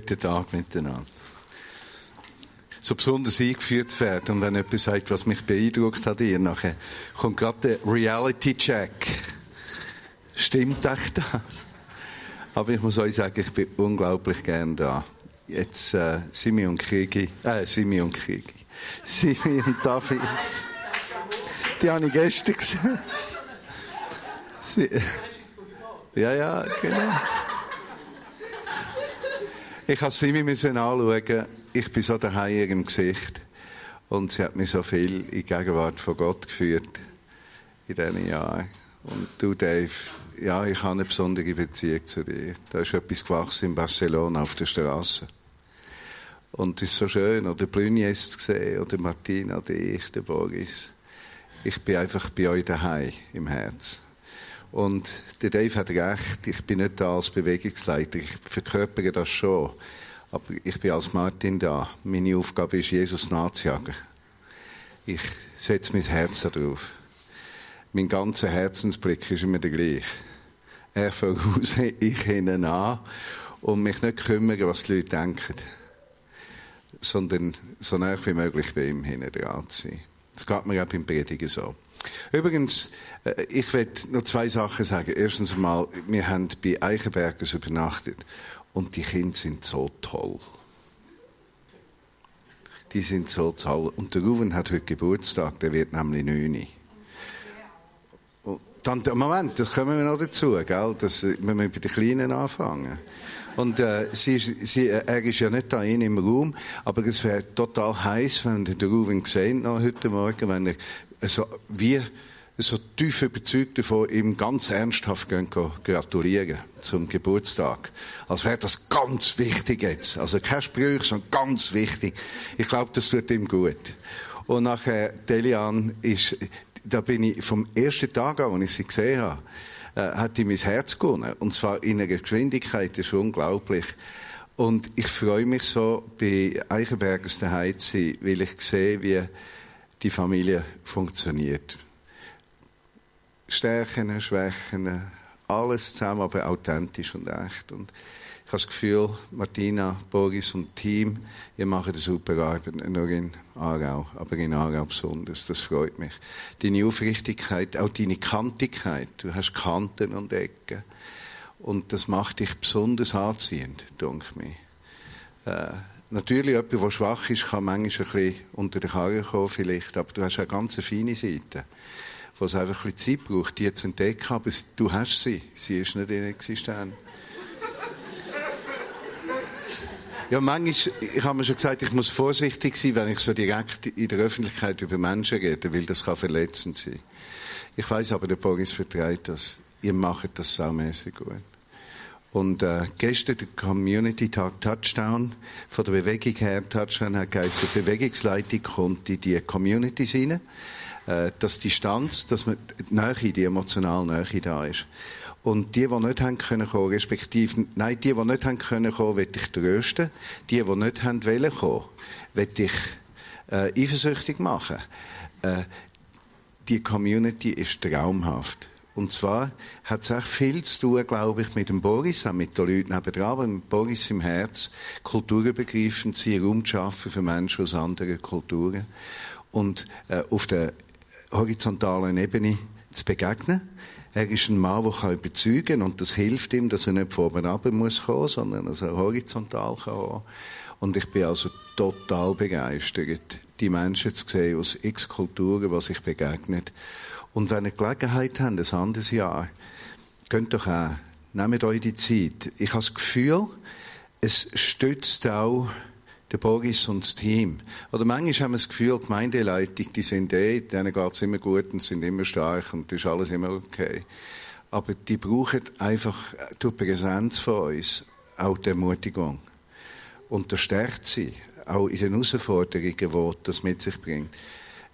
guten Tag miteinander. So besonders eingeführt werden und wenn jemand sagt, was mich beeindruckt hat, ihr nachher kommt gerade der Reality-Check. Stimmt echt das? Aber ich muss euch sagen, ich bin unglaublich gern da. Jetzt äh, Simi und Kriegi, äh, Simi und Kriegi. Simi und David. Die habe ich gestern gesehen. Sie, ja, ja, genau. Ich musste Simi anschauen. Ich bin so daheim im Gesicht. Und sie hat mich so viel in die Gegenwart von Gott geführt. In diesen Jahren. Und du, Dave, ja, ich habe eine besondere Beziehung zu dir. Da ist etwas gewachsen in Barcelona auf der Straße. Und es ist so schön, oder Blünjes zu sehen, oder Martina, dich, der Boris. Ich bin einfach bei euch daheim im Herz. Und der Dave hat recht, ich bin nicht da als Bewegungsleiter, ich verkörpere das schon. Aber ich bin als Martin da. Meine Aufgabe ist, Jesus nachzujagen. Ich setze mein Herz darauf. Mein ganzer Herzensblick ist immer der gleiche. Er voraus, ich hinten an und mich nicht kümmern, was die Leute denken, sondern so nah wie möglich bei ihm hinten dran zu sein. Das geht mir auch beim Predigen so. Übrigens, äh, ich will noch zwei Sachen sagen. Erstens einmal, wir haben bei Eichenbergers übernachtet und die Kinder sind so toll. Die sind so toll. Und der Ruven hat heute Geburtstag, der wird nämlich neun. Dann, Moment, das kommen wir noch dazu, gell? Das, wir müssen bei den Kleinen anfangen. Und äh, sie, sie, er ist ja nicht da im Raum, aber es wäre total heiß, wenn der Ruven gesehen noch heute Morgen, wenn er so wie so tief überzeugt davon, ihm ganz ernsthaft gehen, gratulieren zum Geburtstag. Als wäre das ganz wichtig jetzt. Also kein Sprüche, sondern ganz wichtig. Ich glaube, das tut ihm gut. Und nachher, Delian ist, da bin ich vom ersten Tag an, als ich sie gesehen habe, äh, hat die mein Herz gewonnen. Und zwar in einer Geschwindigkeit, das ist unglaublich. Und ich freue mich so, bei Eichenbergers daheim zu sein, weil ich sehe, wie die Familie funktioniert. Stärken, Schwächen, alles zusammen, aber authentisch und echt. Und ich habe das Gefühl, Martina, Boris und Team, ihr macht eine super Arbeit, nur in Aarau, aber in Aarau besonders. Das freut mich. Deine Aufrichtigkeit, auch deine Kantigkeit. Du hast Kanten und Ecken. Und das macht dich besonders anziehend, denke ich. Äh, natürlich, jemand, der schwach ist, kann manchmal ein unter den Karren kommen, vielleicht, aber du hast eine ganz feine Seite wo es einfach ein bisschen Zeit braucht, die zu entdecken, aber du hast sie. Sie ist nicht inexistent. Ja, manchmal, ich habe mir schon gesagt, ich muss vorsichtig sein, wenn ich so direkt in der Öffentlichkeit über Menschen rede, weil das kann verletzend sein. Ich weiß aber, der Boris vertreibt das. Ihr macht das saumässig gut. Und äh, gestern der Community Tag Touchdown, von der Bewegung her, Touchdown hat geheißen, Bewegungsleitung kommt in die Communities rein äh, dass die Distanz, dass man die Nähe, die emotionale Nähe da ist. Und die, die nicht haben können kommen, respektive, nein, die, die nicht haben können kommen, will ich trösten. Die, die nicht haben wollen kommen, will ich äh, eifersüchtig machen. Äh, die Community ist traumhaft. Und zwar hat es auch viel zu tun, glaube ich, mit dem Boris, auch mit den Leuten nebenan, aber mit Boris im Herz, kulturübergreifend sein, Raum zu schaffen für Menschen aus anderen Kulturen. Und äh, auf der horizontalen Ebene zu begegnen. Er ist ein Mann, der überzeugen kann und das hilft ihm, dass er nicht von oben runter muss kommen, sondern dass er horizontal kann. Und ich bin also total begeistert, die Menschen zu sehen aus x Kulturen, die sich begegnen. Und wenn ihr Gelegenheit habt, ein anderes Jahr, könnt doch auch, nehmt euch die Zeit. Ich habe das Gefühl, es stützt auch der Boris und das Team. Oder manchmal haben wir das Gefühl, die Gemeindeleitung, die sind eh, denen geht es immer gut und sind immer stark und ist alles immer okay. Aber die brauchen einfach durch die Präsenz von uns auch die Ermutigung. Und das stärkt sie, auch in den Herausforderungen, die das mit sich bringt.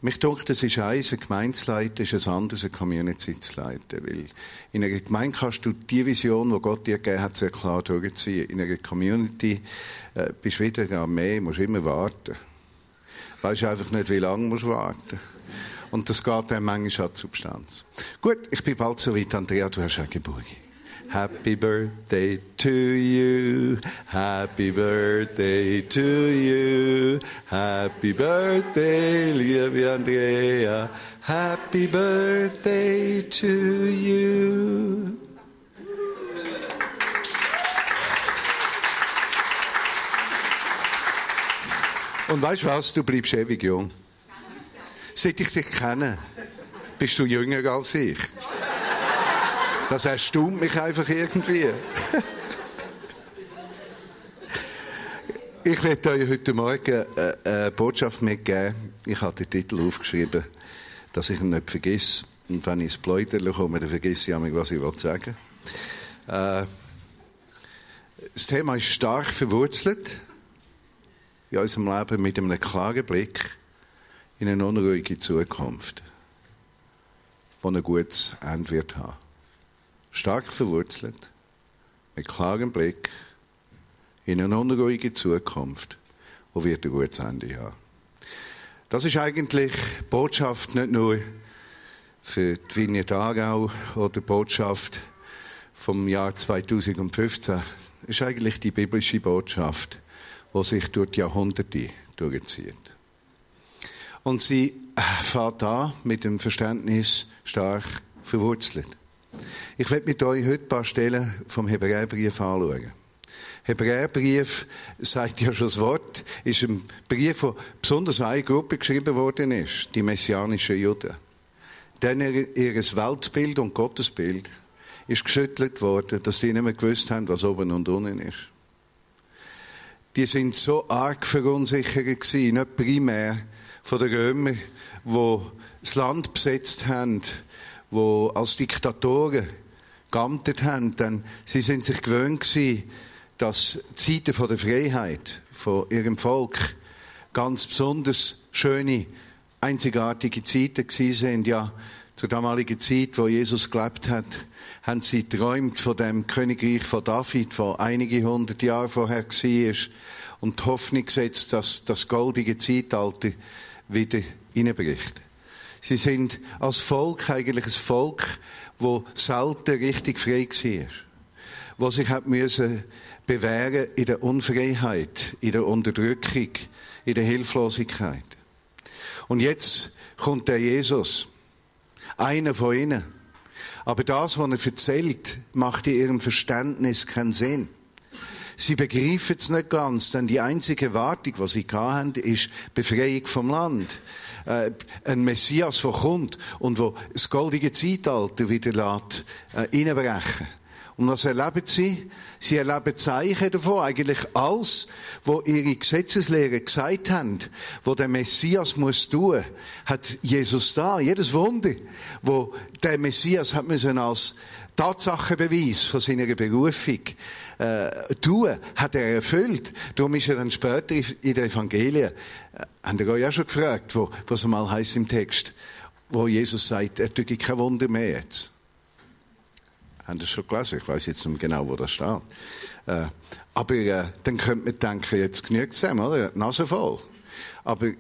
Mich denke, das ist eins, ein Gemeindeleiter ist ein anderes, eine Community zu leiten. Weil in einer Gemeinde kannst du die Vision, die Gott dir gegeben hat, sehr klar durchziehen. In einer Community äh, bist du wieder am Meer, musst immer warten. Weißt einfach nicht, wie lange musst du warten. Und das geht dann manchmal an die Substanz. Gut, ich bin bald so weit. Andrea, du hast auch Geburt. Happy birthday to you. Happy birthday to you. Happy birthday, liebe Andrea. Happy birthday to you. Und weißt du was? Du bleibst ewig jung. Seit ich dich kenne, bist du jünger als ich. Das erstaunt mich einfach irgendwie. ich werde euch heute Morgen eine Botschaft mitgeben. Ich habe den Titel aufgeschrieben, dass ich ihn nicht vergesse. Und wenn ich ins Pläudern komme, dann vergesse ich was ich sagen will. Äh, das Thema ist stark verwurzelt in unserem Leben mit einem klaren Blick in eine unruhige Zukunft, die ein gutes Ende wird haben. Stark verwurzelt, mit klarem Blick in eine unruhige Zukunft, die wird ein gutes Ende haben. Das ist eigentlich Botschaft nicht nur für die Vignette Aargau oder Botschaft vom Jahr 2015. Das ist eigentlich die biblische Botschaft wo sich durch die Jahrhunderte durchzieht. Und sie fährt da mit dem Verständnis stark verwurzelt. Ich werde mit euch heute ein paar Stellen vom Hebräerbrief anschauen. Hebräerbrief sagt ja schon das Wort, ist ein Brief, der besonders eine Gruppe geschrieben worden ist, die messianischen Juden. Denn ihr Weltbild und Gottesbild ist geschüttelt worden, dass die nicht mehr gewusst haben, was oben und unten ist die sind so arg verunsichert gewesen, nicht primär von den Römern, die das Land besetzt haben, die als Diktatoren geamtet haben, denn sie sind sich gewöhnt gewesen, dass die Zeiten von der Freiheit von ihrem Volk ganz besonders schöne, einzigartige Zeiten gewesen sind. Ja, zur damaligen Zeit, wo Jesus gelebt hat, haben sie träumt von dem Königreich von David, vor einige hundert Jahre vorher war, und die Hoffnung gesetzt, dass das goldige Zeitalter wieder hineinbricht. Sie sind als Volk eigentlich ein Volk, wo selten richtig frei war. Wo sich hat müssen bewähren in der Unfreiheit, in der Unterdrückung, in der Hilflosigkeit. Und jetzt kommt der Jesus einer von ihnen. Aber das, was er erzählt, macht in ihrem Verständnis keinen Sinn. Sie begreifen es nicht ganz, denn die einzige Erwartung, die sie haben, ist Befreiung vom Land. Äh, ein Messias, der kommt und wo das goldige Zeitalter wieder lässt, äh, reinbrechen. Und was erleben sie? Sie erleben Zeichen davon, eigentlich alles, wo ihre Gesetzeslehrer gesagt haben, wo der Messias muss tun, hat Jesus da. Jedes Wunder, wo der Messias hat müssen als Tatsachenbeweis von seiner Berufung äh, tun, hat er erfüllt. Darum ist er dann später in den Evangelien, äh, haben wir euch auch schon gefragt, wo, was einmal heißt im Text, wo Jesus sagt, er tue kein Wunder mehr jetzt. Haben das schon gelesen? Ich weiß jetzt nicht genau, wo das steht. Äh, aber äh, dann könnte man denken, jetzt genügt es ihm, oder? Nase voll. Aber äh,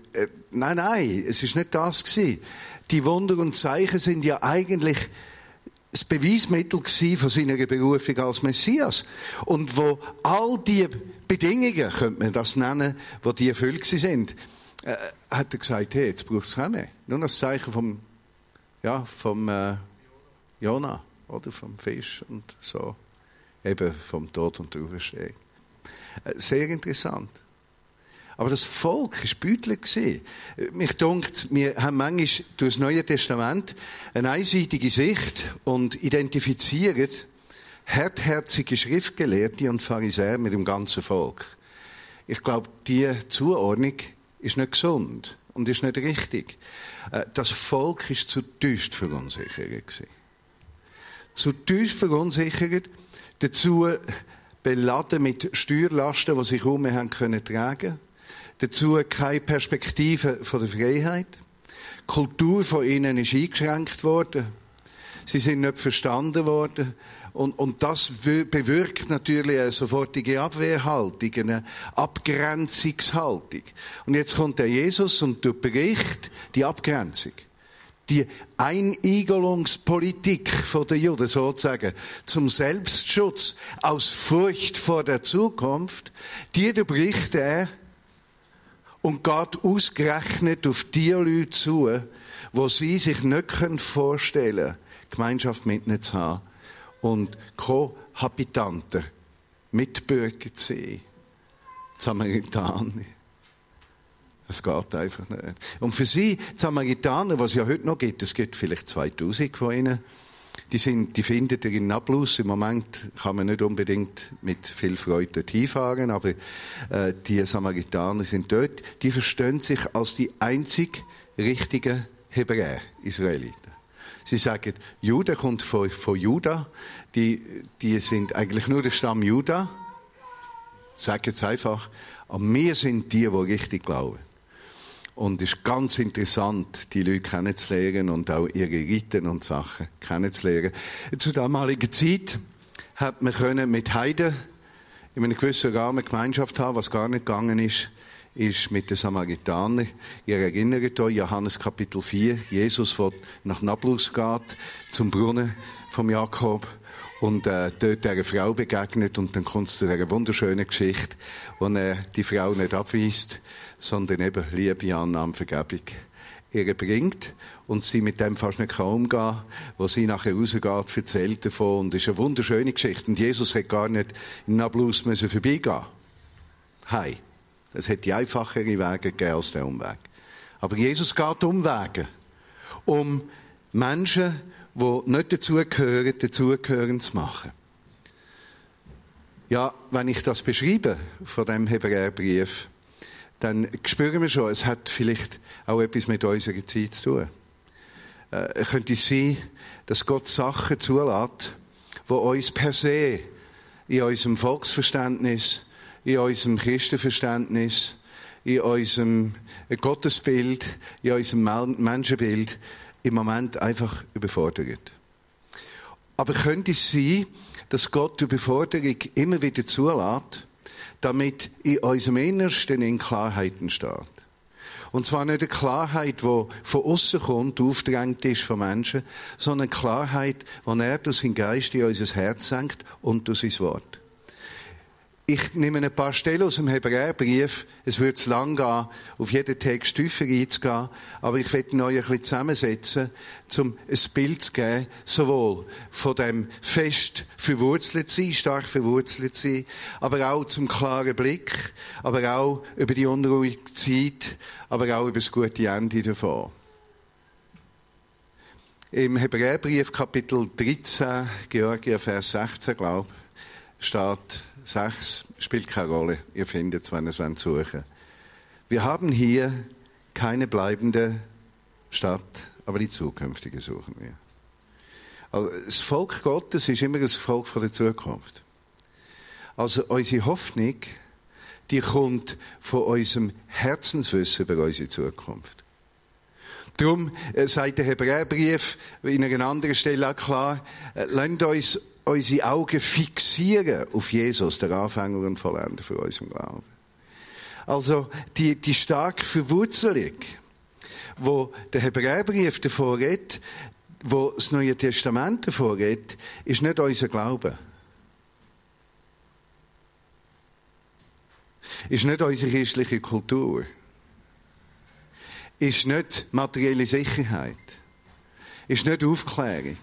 nein, nein, es ist nicht das gewesen. Die Wunder und Zeichen sind ja eigentlich das Beweismittel von seiner Berufung als Messias. Und wo all die Bedingungen, könnte man das nennen, wo die erfüllt sind, äh, hat er gesagt, hey, jetzt braucht es keine. Nur das Zeichen vom, ja, vom äh, Jona oder vom Fisch und so. Eben vom Tod und der Auferstehung. Äh, sehr interessant. Aber das Volk war beutelt. Mich dunkt, wir haben manchmal durch das Neue Testament eine einseitige Sicht und identifizieren hartherzige Schriftgelehrte und Pharisäer mit dem ganzen Volk. Ich glaube, diese Zuordnung ist nicht gesund und ist nicht richtig. Äh, das Volk ist zu tief verunsichert. Zu tief verunsichert, dazu beladen mit Steuerlasten, die sie kaum mehr haben können tragen Dazu keine Perspektive von der Freiheit. Die Kultur von ihnen ist eingeschränkt worden. Sie sind nicht verstanden worden. Und, und das bewirkt natürlich eine sofortige Abwehrhaltung, eine Abgrenzungshaltung. Und jetzt kommt der Jesus und bericht die Abgrenzung. die Einigelungspolitik der Juden sozusagen zum Selbstschutz aus Furcht vor der Zukunft, die bricht er und geht ausgerechnet auf die Leute zu, wo sie sich nicht vorstellen können, Gemeinschaft mit ihnen zu haben und Kohabitanten, Mitbürger zu sein. Samaritaner. Es geht einfach nicht. Und für sie, die Samaritaner, was es ja heute noch gibt, es gibt vielleicht 2000 von ihnen, die, sind, die findet ihr in Nablus. Im Moment kann man nicht unbedingt mit viel Freude dort hinfahren, aber äh, die Samaritaner sind dort. Die verstehen sich als die einzig richtigen Hebräer, Israeliten. Sie sagen, Juda kommt von, von Juda. Die, die sind eigentlich nur der Stamm Juda. Sagen es einfach. Aber wir sind die, die richtig glauben. Und es ist ganz interessant, die Leute kennenzulernen und auch ihre Riten und Sachen kennenzulernen. Zu damaliger Zeit hat man mit Heiden in einem gewissen Rahmen Gemeinschaft haben. Was gar nicht gegangen ist, ist mit den Samaritanern. Ihr erinnert euch, Johannes Kapitel 4, Jesus, der nach Nablus geht, zum Brunnen vom Jakob und äh, dort einer Frau begegnet und dann kommt es zu dieser wunderschönen Geschichte, wo er die Frau nicht abweist sondern eben Liebe, Annahme, Vergebung ihr bringt und sie mit dem fast nicht kann umgehen wo sie nachher rausgeht, erzählt davon und es ist eine wunderschöne Geschichte und Jesus hat gar nicht in Nablus müssen vorbeigehen. Hei. Es hätte einfachere Wege gegeben als der Umweg. Aber Jesus geht Umwege, um Menschen, die nicht dazugehören, dazugehören zu machen. Ja, wenn ich das beschreibe von dem Hebräerbrief, dann spüren wir schon, es hat vielleicht auch etwas mit unserer Zeit zu tun. Äh, könnte es sein, dass Gott Sachen zulässt, die uns per se in unserem Volksverständnis, in unserem Christenverständnis, in unserem Gottesbild, in unserem Menschenbild im Moment einfach überfordert. Aber könnte es sein, dass Gott die Überforderung immer wieder zulässt, damit in unserem Innersten in Klarheit entsteht. Und zwar nicht eine Klarheit, die von außen kommt, aufgedrängt ist von Menschen, sondern eine Klarheit, die er durch seinen Geist in unser Herz senkt und durch sein Wort. Ich nehme ein paar Stellen aus dem Hebräerbrief. Es wird zu lang gehen, auf jeden Text tiefer einzugehen. Aber ich werde euch ein bisschen zusammensetzen, um ein Bild zu geben, sowohl von dem fest verwurzelt sein, stark verwurzelt sein, aber auch zum klaren Blick, aber auch über die unruhige Zeit, aber auch über das gute Ende davon. Im Hebräerbrief Kapitel 13, Georgia, Vers 16, glaube ich, steht, 6 spielt keine Rolle. Ihr findet es, wenn ihr es suchen Wir haben hier keine bleibende Stadt, aber die zukünftige suchen wir. Also das Volk Gottes ist immer das Volk von der Zukunft. Also unsere Hoffnung, die kommt von unserem Herzenswissen über unsere Zukunft. Darum äh, sagt der Hebräerbrief in einer anderen Stelle auch klar, äh, lasst uns unsere Augen fixieren auf Jesus, der Anfänger und Vollender für unseren Glauben. Also die, die starke Verwurzelung, wo der Hebräerbrief davor redet, wo das Neue Testament davor redet, ist nicht unser Glaube. Ist nicht unsere christliche Kultur. Ist nicht materielle Sicherheit. Ist nicht Aufklärung.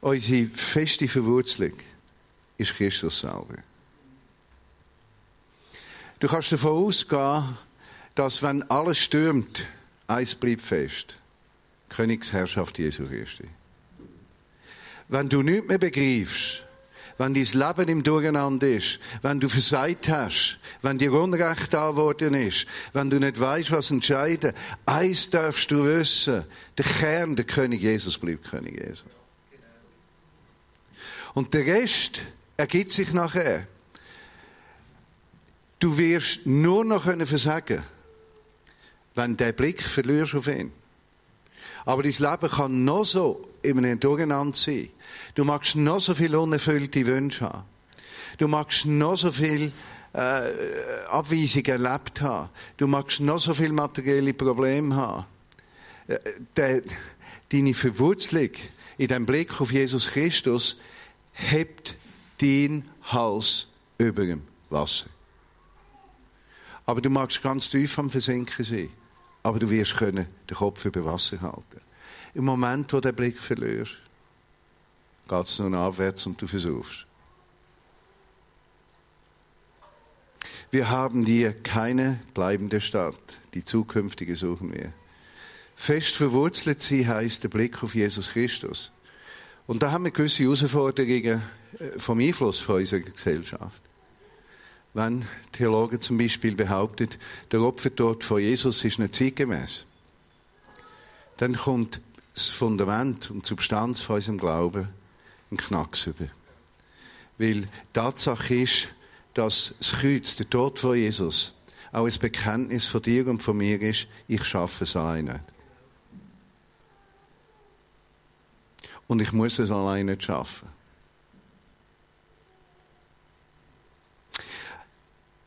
Unsere feste Verwurzelung ist Christus selber. Du kannst davon ausgehen, dass wenn alles stürmt, eins bleibt fest. Königsherrschaft Jesu Christi. Wenn du nichts mehr begreifst, wenn dein Leben im Durcheinander ist, wenn du versagt hast, wenn dir Unrecht da worden ist, wenn du nicht weißt, was entscheiden, eins darfst du wissen, der Kern, der König Jesus bleibt König Jesus. Und der Rest ergibt sich nachher. Du wirst nur noch versagen können wenn der Blick verlierst auf ihn. Aber dein Leben kann noch so in einem Durcheinander sein. Du magst noch so viele unerfüllte Wünsche haben. Du magst noch so viel äh, Abweisung erlebt haben. Du magst noch so viele materielle Probleme haben. Äh, der, deine Verwurzelung in dem Blick auf Jesus Christus hebt dein Hals über dem Wasser. Aber du magst ganz tief am Versinken sein. Aber du wirst können den Kopf über Wasser halten. Im Moment, wo den Blick verlierst, geht es nur abwärts und du versuchst. Wir haben hier keine bleibende Stadt. Die zukünftige suchen wir. Fest verwurzelt sie heißt der Blick auf Jesus Christus. Und da haben wir gewisse Herausforderungen äh, vom Einfluss von unserer Gesellschaft. Wenn Theologen zum Beispiel behaupten, der Opfertod von Jesus ist nicht zeitgemäß, dann kommt das Fundament und die Substanz von unserem Glauben ein Knacks über. Weil die Tatsache ist, dass das Kreuz, der Tod von Jesus, auch ein Bekenntnis von dir und von mir ist, ich schaffe es alleine. Und ich muss es alleine nicht schaffen.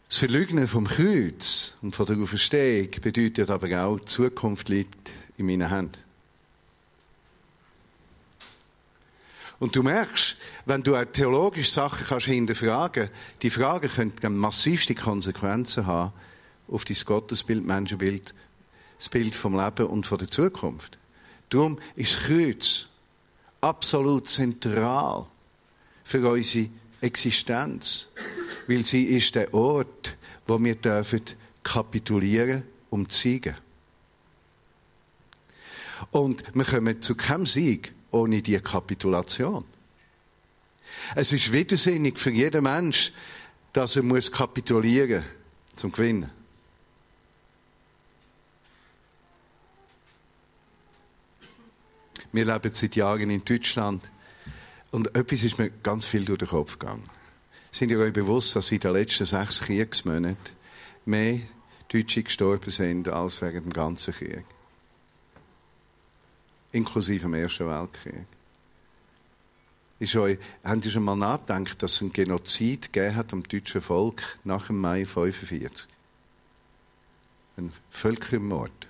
Das Verleugnen vom Kreuz und von der Auferstehung bedeutet aber auch, die Zukunft liegt in meinen Händen. Und du merkst, wenn du auch theologische Sachen kannst hinterfragen, die Fragen können massivste Konsequenzen haben auf dein Gottesbild, Menschenbild, das Bild vom Leben und von der Zukunft. Darum ist das Kreuz absolut zentral für unsere Existenz, weil sie ist der Ort, wo wir dürfen kapitulieren um zu siegen. Und wir kommen zu keinem Sieg ohne die Kapitulation. Es ist widersinnig für jeden Mensch, dass er muss kapitulieren zum Gewinnen. Wir leben seit Jahren in Deutschland und etwas ist mir ganz viel durch den Kopf gegangen. Sind ihr euch bewusst, dass in den letzten sechs Kriegsmonaten mehr Deutsche gestorben sind als während dem ganzen Krieg? inklusive dem Ersten Weltkrieg. Ist euch, habt ihr schon mal nachgedacht, dass es einen Genozid gegeben hat am deutschen Volk nach dem Mai 1945? Ein Völkermord.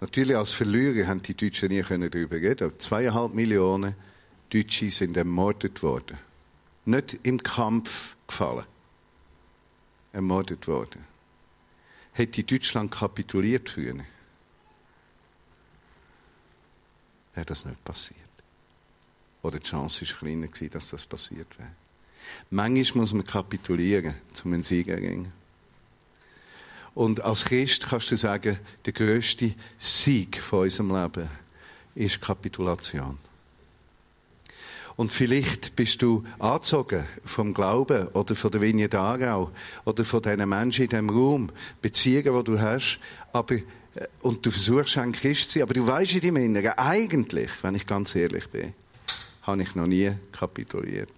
Natürlich als Verlierer haben die Deutschen nie darüber reden können. Zweieinhalb Millionen Deutsche sind ermordet worden. Nicht im Kampf gefallen. Ermordet worden. Hätte Deutschland kapituliert früher? wäre das nicht passiert. Oder die Chance war kleiner dass das passiert wäre. Manchmal muss man kapitulieren, um einen Sieg erringen. Und als Christ kannst du sagen, der größte Sieg von unserem Leben ist Kapitulation. Und vielleicht bist du angezogen vom Glauben oder von der Vignette Aarau oder von diesen Menschen in diesem Raum, Beziehungen, die du hast, aber und du versuchst ein Christ zu sein, aber du weißt in deinem Inneren, eigentlich, wenn ich ganz ehrlich bin, habe ich noch nie kapituliert.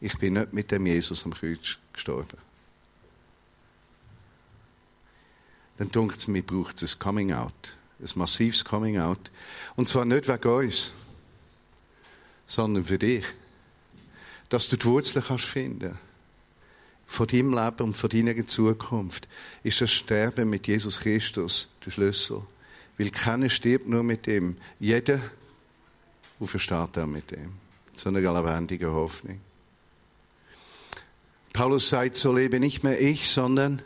Ich bin nicht mit dem Jesus am Kreuz gestorben. Dann denkt mir, braucht es ein Coming Out. Ein massives Coming Out. Und zwar nicht wegen uns, sondern für dich. Dass du die Wurzeln kannst finden von deinem Leben und von deiner Zukunft ist das Sterben mit Jesus Christus der Schlüssel. Weil keiner stirbt nur mit ihm. Jeder versteht auch mit ihm. Zu einer lebendigen Hoffnung. Paulus sagt, so lebe nicht mehr ich, sondern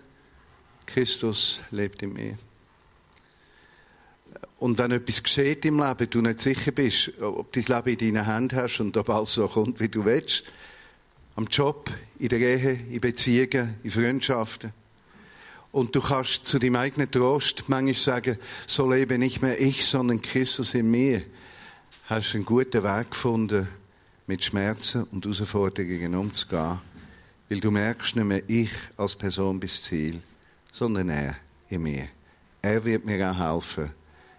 Christus lebt in mir. Und wenn etwas geschieht im Leben, du nicht sicher bist, ob du dein Leben in deinen Händen hast und ob alles so kommt, wie du willst, am Job, in der Ehe, in Beziehungen, in Freundschaften. Und du kannst zu deinem eigenen Trost manchmal sagen, so lebe nicht mehr ich, sondern Christus in mir. Hast einen guten Weg gefunden, mit Schmerzen und Herausforderungen umzugehen. Weil du merkst nicht mehr ich als Person bis Ziel, sondern er in mir. Er wird mir auch helfen,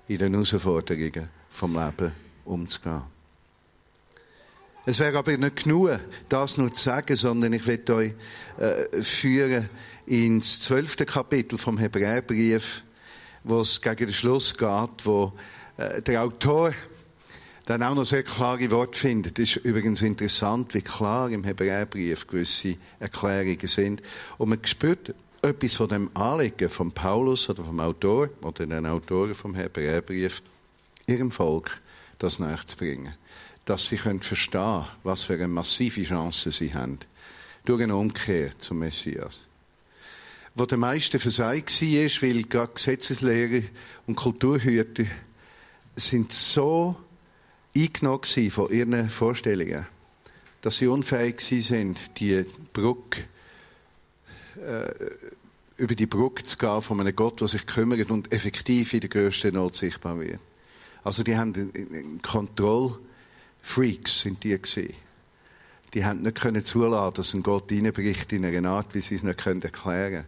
in den Herausforderungen vom Leben umzugehen. Es wäre aber nicht genug, das nur zu sagen, sondern ich werde euch äh, führen ins zwölfte Kapitel vom Hebräerbrief, wo es gegen den Schluss geht, wo äh, der Autor dann auch noch sehr klare Worte findet. Das ist übrigens interessant, wie klar im Hebräerbrief gewisse Erklärungen sind. Und man spürt etwas von dem Anliegen von Paulus oder vom Autor oder den Autoren vom Hebräerbrief ihrem Volk das nachzubringen. Dass sie können verstehen was für eine massive Chance sie haben. Durch eine Umkehr zum Messias. Wo der meiste versagt war, weil gerade Gesetzeslehrer und Kulturhüter sind so eingenommen von ihren Vorstellungen, dass sie unfähig sind, die Brücke, äh, über die Brücke zu gehen von einem Gott, der sich kümmert und effektiv in der grössten Not sichtbar wird. Also die haben Kontrollfreaks sind die gewesen. Die haben nicht können zulassen, dass ein Gott reinbricht in einer Art, wie sie es nicht können erklären.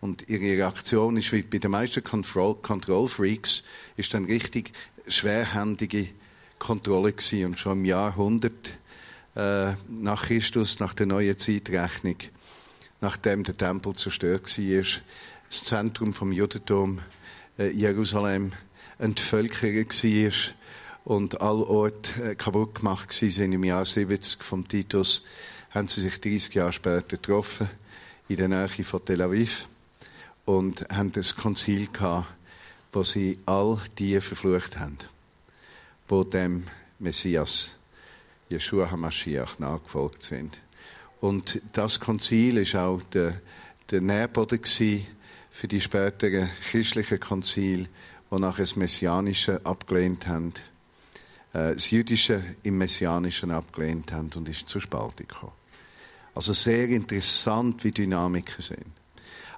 Und ihre Reaktion ist wie bei den meisten Kontrollfreaks ist dann richtig schwerhändige Kontrolle gewesen. Und schon im Jahr 100 äh, nach Christus, nach der neuen Zeitrechnung, nachdem der Tempel zerstört war, das Zentrum vom Judentum äh, Jerusalem entvölkert war und alle Orte äh, kaputt gemacht sind im Jahr 70 vom Titus, haben sie sich 30 Jahre später getroffen in der Nähe von Tel Aviv und haben das Konzil gehabt, wo sie all die verflucht haben, wo dem Messias Yeshua HaMashiach nachgefolgt sind. Und das Konzil ist auch der, der Nährboden für die späteren christlichen Konzil, die nachher das Messianische abgelehnt haben, äh, das Jüdische im Messianischen abgelehnt haben und ist zur Spaltung gekommen. Also sehr interessant, wie Dynamiken sind.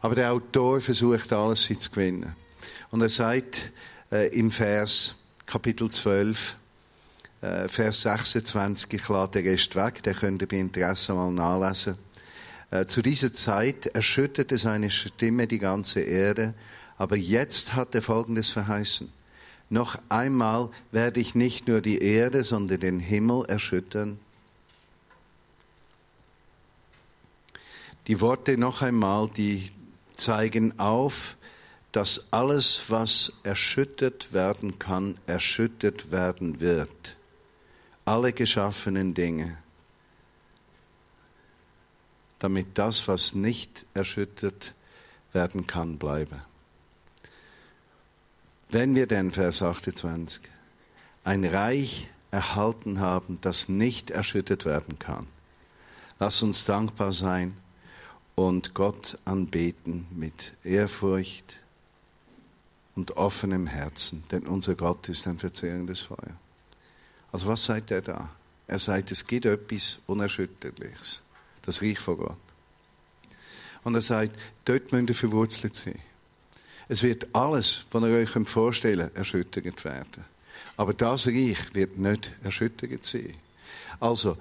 Aber der Autor versucht alles zu gewinnen. Und er sagt äh, im Vers Kapitel 12, äh, Vers 26, ich lade den Rest weg, der könnt ihr bei Interesse mal nachlesen. Äh, zu dieser Zeit erschütterte seine Stimme die ganze Erde, aber jetzt hat er Folgendes verheißen. Noch einmal werde ich nicht nur die Erde, sondern den Himmel erschüttern. Die Worte noch einmal, die zeigen auf, dass alles, was erschüttert werden kann, erschüttert werden wird alle geschaffenen Dinge, damit das, was nicht erschüttert werden kann, bleibe. Wenn wir denn, Vers 28, ein Reich erhalten haben, das nicht erschüttert werden kann, lass uns dankbar sein und Gott anbeten mit Ehrfurcht und offenem Herzen, denn unser Gott ist ein verzehrendes Feuer. Also was sagt er da? Er sagt, es gibt etwas Unerschütterliches. Das Reich von Gott. Und er sagt, dort müsst ihr verwurzelt sein. Es wird alles, was ihr euch vorstellen könnt, erschüttert werden. Aber das Reich wird nicht erschüttert sein. Also,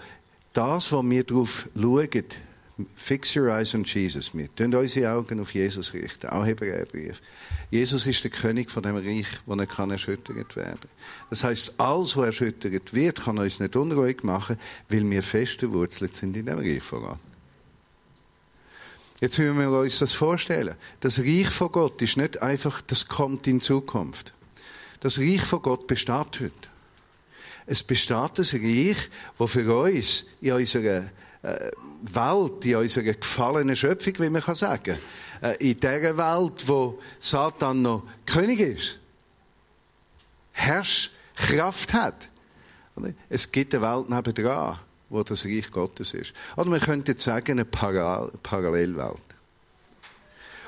das, was wir darauf schauen, Fix your eyes on Jesus. Wir tun unsere Augen auf Jesus richten. Auch Hebräerbrief. Jesus ist der König von dem Reich, wo nicht kann erschüttert werden. Das heißt, alles, was erschüttert wird, kann uns nicht unruhig machen, weil wir fest verwurzelt sind in dem Reich von Gott. Jetzt müssen wir uns das vorstellen. Das Reich von Gott ist nicht einfach, das kommt in Zukunft. Das Reich von Gott besteht heute. Es besteht das Reich, das für uns in unserer Welt, in unserer gefallenen Schöpfung, wie man sagen kann, äh, in der Welt, wo Satan noch König ist, Herrschkraft hat. Es gibt eine Welt nebendran, wo das Reich Gottes ist. Oder man könnte jetzt sagen, eine Parallelwelt.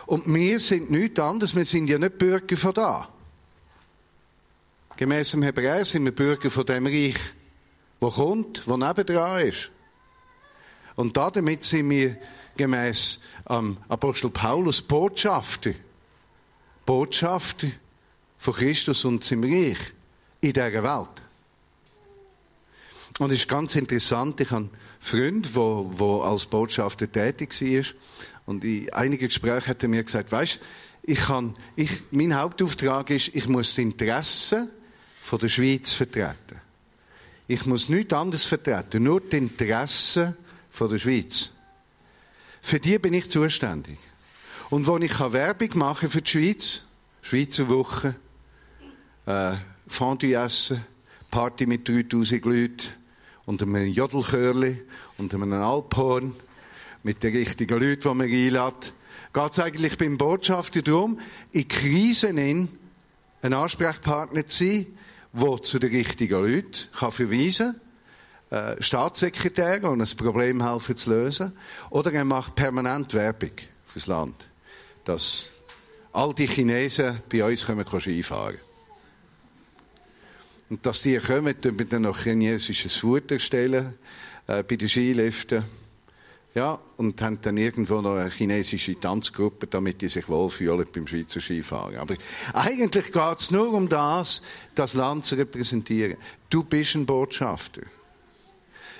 Und wir sind nichts anderes, wir sind ja nicht Bürger von da. Gemäss dem Hebräer sind wir Bürger von dem Reich, wo kommt, wo nebendran ist. Und damit sind wir gemäß ähm, Apostel Paulus Botschafter. Botschafter von Christus und seinem Reich in dieser Welt. Und es ist ganz interessant, ich habe einen Freund, der als Botschafter tätig war. Und in einigen Gesprächen hat er mir gesagt, weißt, ich kann, ich, mein Hauptauftrag ist, ich muss die Interessen der Schweiz vertreten. Ich muss nichts anderes vertreten, nur die Interessen von der Schweiz. Für die bin ich zuständig. Und wo ich Werbung machen für die Schweiz, Schweizer Woche, äh, Fondue essen, Party mit 3000 Leuten, unter einem Jodelchörli, unter einem Alphorn, mit den richtigen Leuten, die man einlädt, geht es eigentlich beim Botschafter darum, in Krisen einen Ansprechpartner zu sein, der zu den richtigen Leuten kann verweisen kann, äh, Staatssekretär und ein Problem helfen zu lösen. Oder er macht permanent Werbung fürs Land. Dass all die Chinesen bei uns können Skifahren Und dass die kommen, tun wir dann noch chinesisches Futter stellen, äh, bei den Skiliften. Ja, und haben dann irgendwo noch eine chinesische Tanzgruppe, damit die sich wohlfühlen beim Schweizer Skifahren. Aber eigentlich geht es nur um das, das Land zu repräsentieren. Du bist ein Botschafter.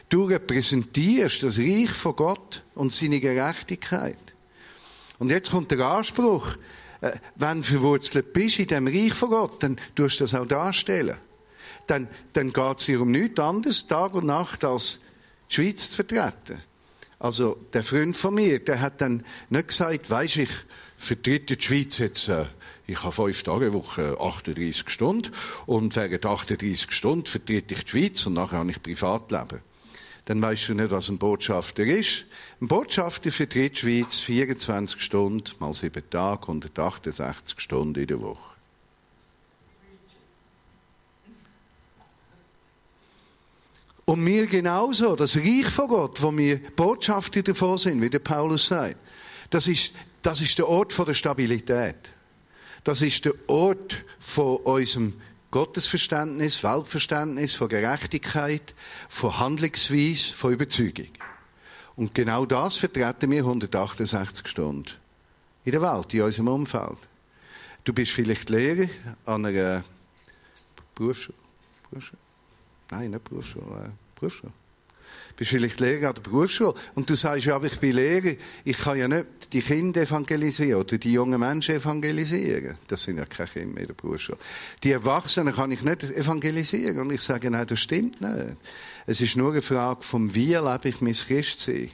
Du repräsentierst das Reich von Gott und seine Gerechtigkeit. Und jetzt kommt der Anspruch, äh, wenn du verwurzelt bist in dem Reich von Gott, dann tust du das auch darstellen. Dann, dann geht es dir um nichts anderes, Tag und Nacht, als die Schweiz zu vertreten. Also, der Freund von mir, der hat dann nicht gesagt, weisst ich vertrete die Schweiz jetzt, äh, ich habe fünf Tage Woche 38 Stunden und während 38 Stunden vertrete ich die Schweiz und nachher habe ich Privatleben. Dann weißt du nicht, was ein Botschafter ist. Ein Botschafter vertritt die Schweiz 24 Stunden mal sieben Tage, 168 Stunden in der Woche. Und mir genauso, das Reich von Gott, wo wir Botschafter davon sind, wie der Paulus sagt, das ist, das ist der Ort von der Stabilität. Das ist der Ort von unserem Gottesverständnis, Weltverständnis, von Gerechtigkeit, von Handlungsweise, von Überzeugung. Und genau das vertreten wir 168 Stunden in der Welt, in unserem Umfeld. Du bist vielleicht Lehrer an einer Berufsschule. Berufsschule? Nein, nicht Berufsschule. Äh, Berufsschule. Bist vielleicht Lehrer an der Berufsschule und du sagst, ja, aber ich bin Lehrer, ich kann ja nicht die Kinder evangelisieren oder die jungen Menschen evangelisieren. Das sind ja keine Kinder mehr in der Berufsschule. Die Erwachsenen kann ich nicht evangelisieren. Und ich sage, nein, das stimmt nicht. Es ist nur eine Frage vom Wie lebe ich mein Christsein.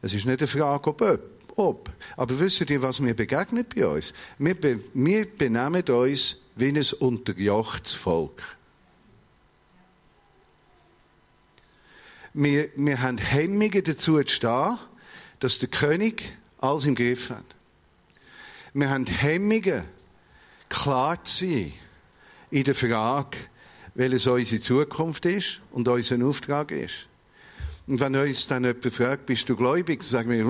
Es ist nicht eine Frage, ob, ob. Aber wisst ihr, was mir begegnet bei uns? Wir, be wir benehmen uns wie ein unterjochtes Volk. Wir, wir haben Hemmungen dazu zu stehen, dass der König alles im Griff hat. Wir haben Hemmungen, klar zu sein in der Frage, welches unsere Zukunft ist und unser Auftrag ist. Und wenn uns dann jemand fragt, bist du gläubig, sagen wir,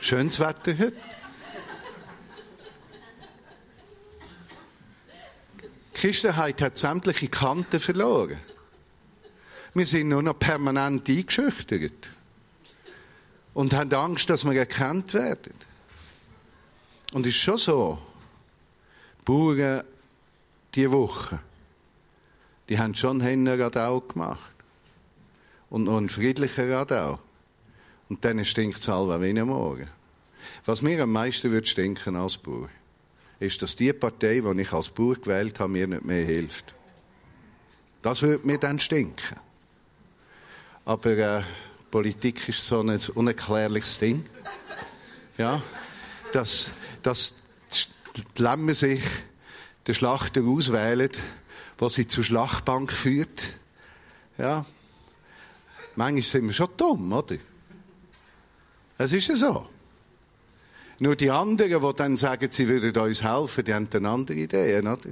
schönes Wetter heute. Die Christenheit hat sämtliche Kanten verloren. Wir sind nur noch permanent eingeschüchtert. Und haben Angst, dass wir erkannt werden. Und es ist schon so. Die Bauern diese Woche, die haben schon einen Radau gemacht. Und noch einen friedlichen Radau. Und dann stinkt es halb wie Morgen. Was mir am meisten wird stinken als Bauer ist, dass die Partei, die ich als Bauer gewählt habe, mir nicht mehr hilft. Das würde mir dann stinken. Aber äh, Politik ist so ein unerklärliches Ding. Ja, dass, dass die Lämmer sich den Schlachter auswählen, was sie zur Schlachtbank führt. Ja, manchmal sind wir schon dumm, oder? Es ist ja so. Nur die anderen, die dann sagen, sie würden uns helfen, die haben dann andere Ideen, oder?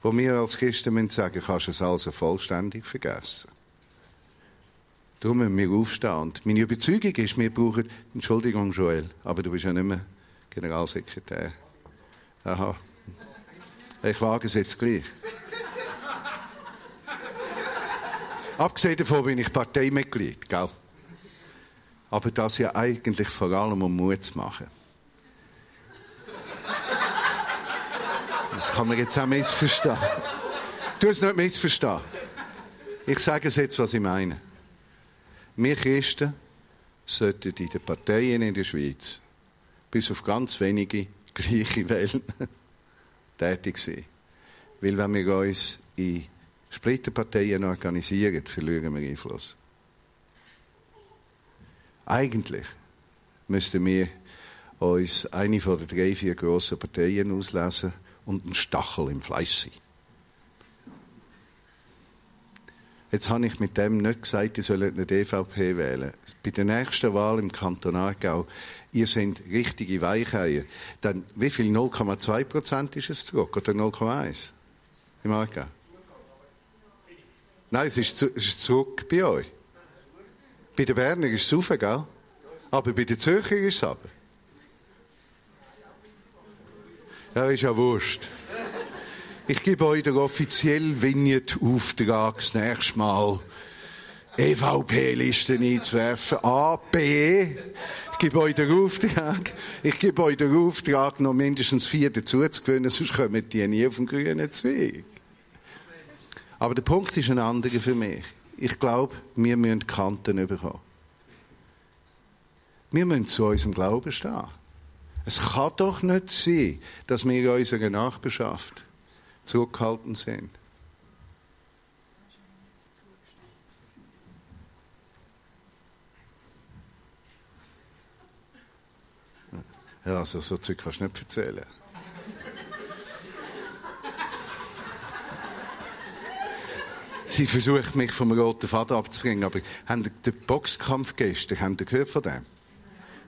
Wo wir als Christen müssen sagen, kannst du es also vollständig vergessen. Darum müssen wir aufstehen. Meine Überzeugung ist, wir brauchen, Entschuldigung, Joel, aber du bist ja nicht mehr Generalsekretär. Aha. Ich wage es jetzt gleich. Abgesehen davon bin ich Parteimitglied, gell? Aber das ja eigentlich vor allem um Mut zu machen. Das kann man jetzt auch missverstehen. Du es nicht missverstehen. Ich sage es jetzt, was ich meine. Wir Christen sollten in den Parteien in der Schweiz bis auf ganz wenige gleiche Wellen tätig sein. Weil wenn wir uns in Splitterparteien organisieren, verlieren wir Einfluss. Eigentlich müssten wir uns eine von den drei, vier grossen Parteien auslesen und ein Stachel im Fleisch sein. Jetzt habe ich mit dem nicht gesagt, ihr sollt nicht EVP wählen. Bei der nächsten Wahl im Kanton Aargau, ihr seid richtige Weicheier. Dann, wie viel? 0,2 Prozent ist es zurück? Oder 0,1? Im Aargau? Nein, es ist, zu, es ist zurück bei euch. Bei den Berner ist es rauf, gell? Aber bei den Zürcher ist es aber. Ja, ist ja wurscht. Ich gebe euch den offiziellen Vignette-Auftrag das nächste Mal. EVP-Listen einzuwerfen. A, B. Ich gebe euch den Auftrag, ich gebe euch den Auftrag, noch mindestens vier dazu zu gewinnen, sonst kommen die nie auf den grünen Zweig. Aber der Punkt ist ein anderer für mich. Ich glaube, wir müssen Kanten bekommen. Wir müssen zu unserem Glauben stehen. Es kann doch nicht sein, dass wir in unserer Nachbarschaft zurückgehalten sind. Ja, also so Zeug kannst du nicht erzählen. Sie versucht mich vom roten Faden abzubringen, aber haben den Boxkampf gestern, haben Sie gehört von dem?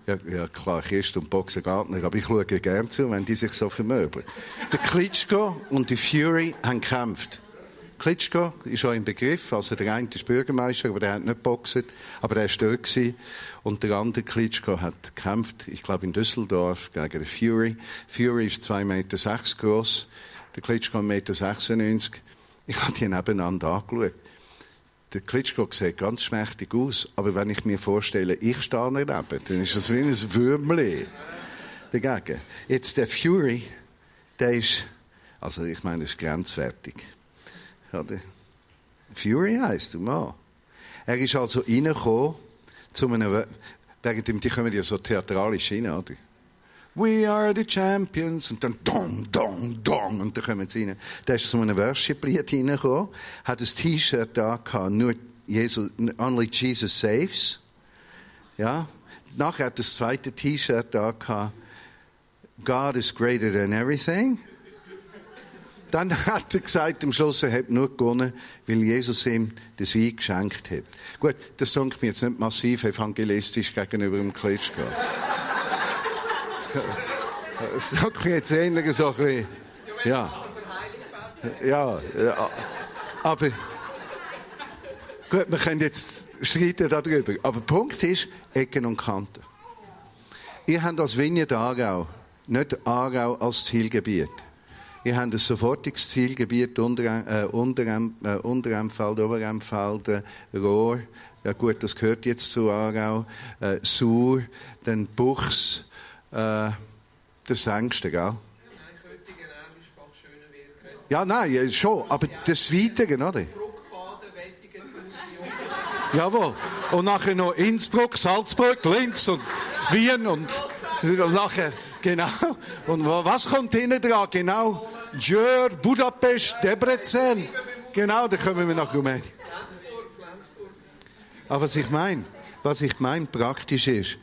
Ja, ja klar, Christ und Boxen geht nicht, aber ich schaue gerne zu, wenn die sich so vermöbeln. Der Klitschko und die Fury haben gekämpft. Klitschko ist auch im Begriff, also der eine ist Bürgermeister, aber der hat nicht boxen, aber der war dort. Und der andere Klitschko hat gekämpft, ich glaube in Düsseldorf, gegen den Fury. Fury ist 2,6 Meter groß, der Klitschko 1,96 Meter. Ich habe die nebeneinander angeschaut der Klitschko sieht ganz schmächtig aus, aber wenn ich mir vorstelle, ich stehe daneben, dann ist das wie ein Würmli dagegen. Jetzt der Fury, der ist, also ich meine, das ist grenzwertig. Fury heisst du mal. Er ist also reingekommen zu einem, wegen dem, die kommen ja so theatralisch rein, oder? We are the champions. Und dann dong, dong, dong. Und dann kommen sie rein. Da ist so ein Worship-Lied reingekommen, hat ein T-Shirt da gehabt, nur Jesus, only Jesus saves. Ja. Nachher hat das zweite T-Shirt da gehabt, God is greater than everything. Dann hat er gesagt, am Schluss, er hat nur gewonnen, weil Jesus ihm das Wein geschenkt hat. Gut, das klingt mir jetzt nicht massiv evangelistisch gegenüber dem Klitschko. Mir jetzt ähnlich so ein bisschen. Ja. Ja. Aber. Gut, wir können jetzt streiten darüber. Aber der Punkt ist, Ecken und Kanten. Ihr habt als Vignette Aargau nicht Aargau als Zielgebiet. Ihr habt ein sofortiges Zielgebiet unter, äh, unter, äh, Unteremfeld, Oberemfeld, äh, Rohr. Ja gut, das gehört jetzt zu Aargau. Äh, Sur, dann Buchs, äh, das Ängste, gell? Ja, nein, schon, aber das Weitere, oder? Jawohl. Und nachher noch Innsbruck, Salzburg, Linz und Wien und, und nachher, genau. Und was kommt hinten dran? Genau. Jör, Budapest, Debrecen. Genau, da kommen wir nach Rumänien. Aber was ich meine, was ich meine praktisch ist,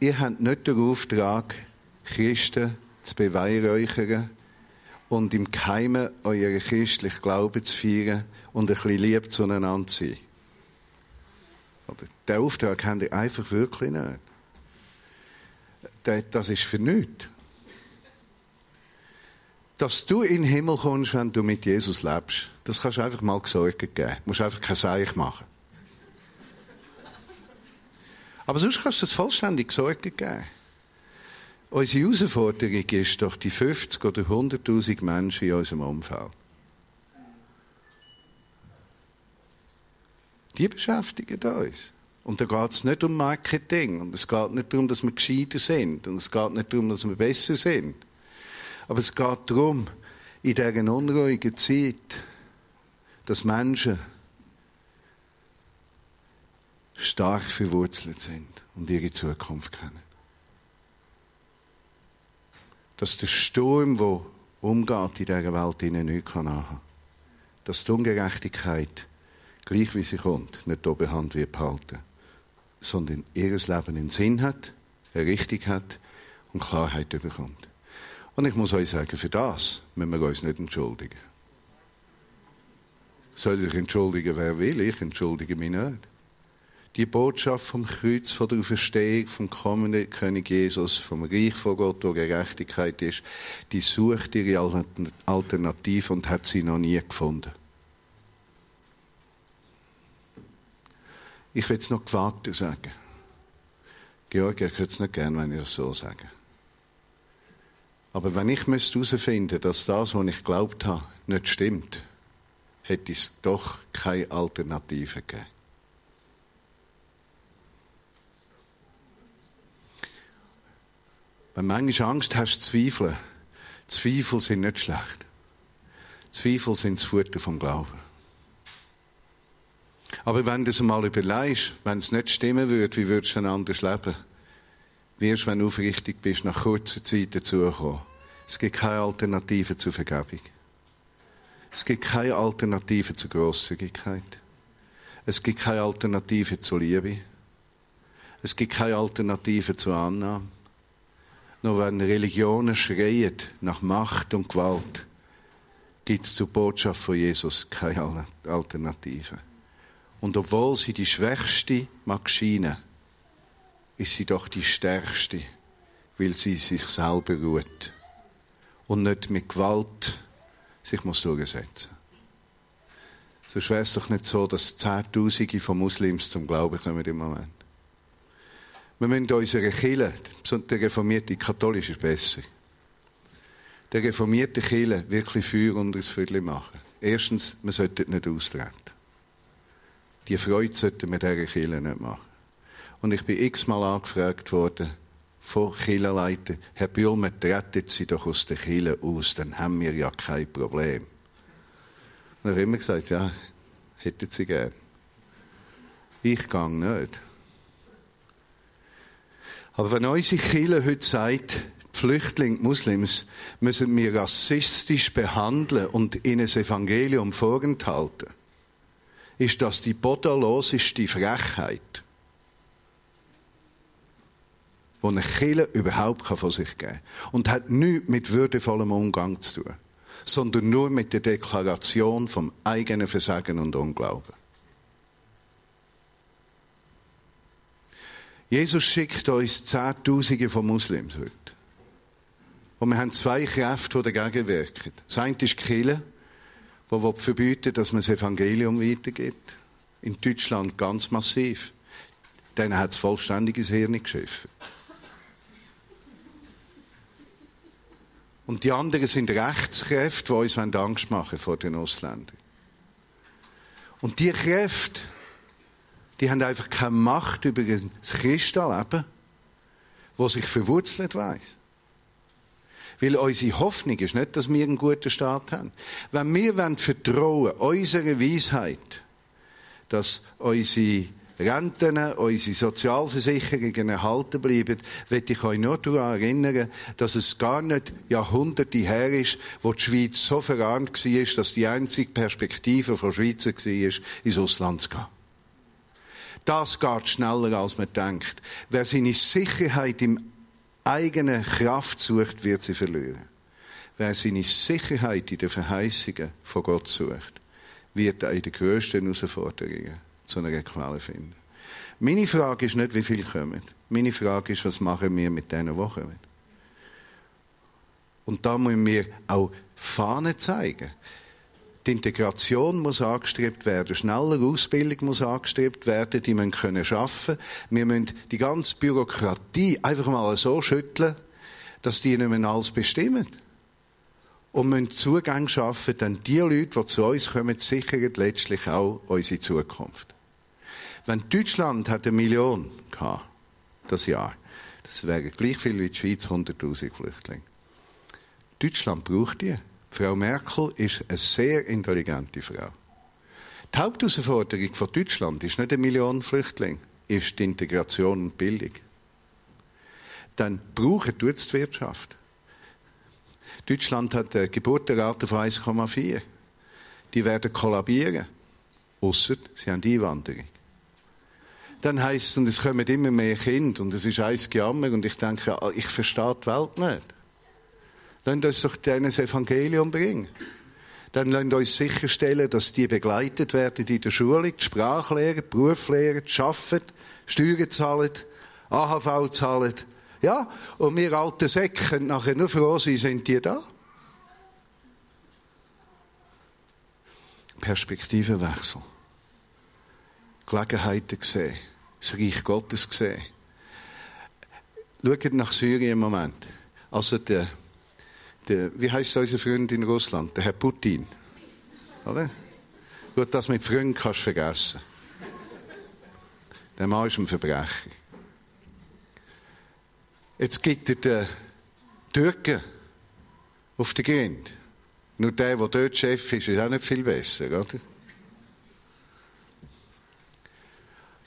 ihr habt nicht den Auftrag, Christen zu beweihräuchern und im Keimen euren christlichen Glauben zu feiern und ein bisschen lieb zueinander zu sein. Den Auftrag habt ihr einfach wirklich nicht. Das ist für nichts. Dass du in den Himmel kommst, wenn du mit Jesus lebst, das kannst du einfach mal Sorgen geben. Du musst einfach kein Seich machen. Aber sonst kannst du das vollständig Sorgen geben. Unsere Herausforderung ist doch die 50 oder 100.000 Menschen in unserem Umfeld. Die beschäftigen uns. Und da geht es nicht um Marketing. Und es geht nicht darum, dass wir gescheiter sind. Und es geht nicht darum, dass wir besser sind. Aber es geht darum, in dieser unruhigen Zeit, dass Menschen stark verwurzelt sind und ihre Zukunft kennen dass der Sturm, der umgeht in dieser Welt, ihnen nichts haben kann. Dass die Ungerechtigkeit, gleich wie sie kommt, nicht die Oberhand wird behalten, sondern ihr Leben einen Sinn hat, eine Richtung hat und Klarheit bekommt. Und ich muss euch sagen, für das müssen wir uns nicht entschuldigen. Soll sich entschuldigen, wer will, ich entschuldige mich nicht. Die Botschaft vom Kreuz, von der Auferstehung, vom kommenden König Jesus, vom Reich von Gott, wo Gerechtigkeit ist, die sucht ihre Alternative und hat sie noch nie gefunden. Ich will es noch gewagter sagen. Georg, ich würde es nicht gerne, wenn ich das so sage. Aber wenn ich herausfinden müsste, dass das, was ich glaubt habe, nicht stimmt, hätte es doch keine Alternative gegeben. Wenn du manchmal Angst hast, zweifeln, Zweifel sind nicht schlecht. Zweifel sind das Futter vom Glauben. Aber wenn du es mal überlegst, wenn es nicht stimmen würde, wie würdest du dann anders leben? wirst, wenn du aufrichtig bist, nach kurzer Zeit dazukommen. Es gibt keine Alternative zur Vergebung. Es gibt keine Alternative zur Grosszügigkeit. Es gibt keine Alternative zur Liebe. Es gibt keine Alternative zur Annahme. Nur wenn Religionen schreien nach Macht und Gewalt, gibt es zur Botschaft von Jesus keine Alternative. Und obwohl sie die Schwächste mag scheinen, ist sie doch die Stärkste, weil sie sich selber ruht und nicht mit Gewalt sich muss durchsetzen Sonst wäre es doch nicht so, dass Zehntausende von Muslims zum Glauben kommen im Moment. Wir müssen unsere Kirche, der reformierte Katholisch ist besser, der reformierte Kirche wirklich Feuer unter das Viertel machen. Erstens, man sollte nicht austreten. Die Freude sollten wir dieser Kirche nicht machen. Und ich bin x-mal angefragt worden von Kirchenleitern, Herr Bülmer, treten Sie doch aus der Kirche aus, dann haben wir ja kein Problem. Und dann habe ich immer gesagt, ja, hätten Sie gern. Ich gehe nicht. Aber wenn unsere Kirche heute sagt, die Flüchtlinge, die Muslims, müssen wir rassistisch behandeln und ihnen das Evangelium vorenthalten, ist das die bodenloseste Frechheit wo eine Kirche überhaupt von sich geben kann. Und hat nichts mit würdevollem Umgang zu tun, sondern nur mit der Deklaration vom eigenen Versagen und Unglauben. Jesus schickt uns Zehntausende von Muslims heute. Und wir haben zwei Kräfte, die dagegen wirken. Das eine ist die Kirche, die verbieten dass man das Evangelium weitergibt. In Deutschland ganz massiv. Dann hat es vollständiges Hirn geschiffen. Und die anderen sind Rechtskräfte, die uns Angst machen vor den Ausländern. Und die Kräfte, die haben einfach keine Macht über das Christenleben, wo sich verwurzelt weiß. Weil unsere Hoffnung ist nicht, dass wir einen guten Staat haben. Wenn wir vertrauen, unserer Weisheit, dass unsere Renten, unsere Sozialversicherungen erhalten bleiben, möchte ich euch nur daran erinnern, dass es gar nicht Jahrhunderte her ist, wo die Schweiz so verarmt war, dass die einzige Perspektive von Schweizer war, ins Ausland zu gehen. Das geht schneller, als man denkt. Wer seine Sicherheit im eigenen Kraft sucht, wird sie verlieren. Wer seine Sicherheit in den Verheißungen von Gott sucht, wird in den grössten Herausforderungen zu einer Quelle finden. Meine Frage ist nicht, wie viele kommen. Meine Frage ist, was machen wir mit denen, die kommen. Und da müssen wir auch Fahnen zeigen. Die Integration muss angestrebt werden, schneller Ausbildung muss angestrebt werden, die müssen können arbeiten. Wir müssen die ganze Bürokratie einfach mal so schütteln, dass die nicht mehr alles bestimmen. Und müssen Zugang schaffen, denn die Leute, die zu uns kommen, sichern letztlich auch unsere Zukunft. Wenn Deutschland hat eine Million gehabt, das Jahr, das wäre gleich viel wie die Schweiz, 100.000 Flüchtlinge. Deutschland braucht die. Frau Merkel ist eine sehr intelligente Frau. Die Hauptausforderung von Deutschland ist nicht eine Million Flüchtlinge, ist die Integration und Bildung. Dann brauchen tut die Wirtschaft. Deutschland hat eine Geburtenrate von 1,4. Die werden kollabieren. Ausser sie haben Einwanderung dann heisst es, und es kommen immer mehr Kinder und es ist eins Gejammer und ich denke, ah, ich verstehe die Welt nicht. Lasst uns doch denen das Evangelium bringen. dann lasst uns sicherstellen, dass die begleitet werden in der Schule, die Sprache lernen, die Beruf lernen, die arbeiten, Steuern zahlen, AHV zahlen. Ja, und wir alten Säcken nachher nur froh sein, sind die da. Perspektivenwechsel. Gelegenheiten sehen. Das Reich Gottes sehen. Schaut nach Syrien im Moment. Also der, der wie heißt unser Freund in Russland? Der Herr Putin. Oder? Gut, das mit Freunden kannst du vergessen. Der Mann ist ein Verbrecher. Jetzt gibt es den Türken auf der Grind. Nur der, der dort Chef ist, ist auch nicht viel besser, oder?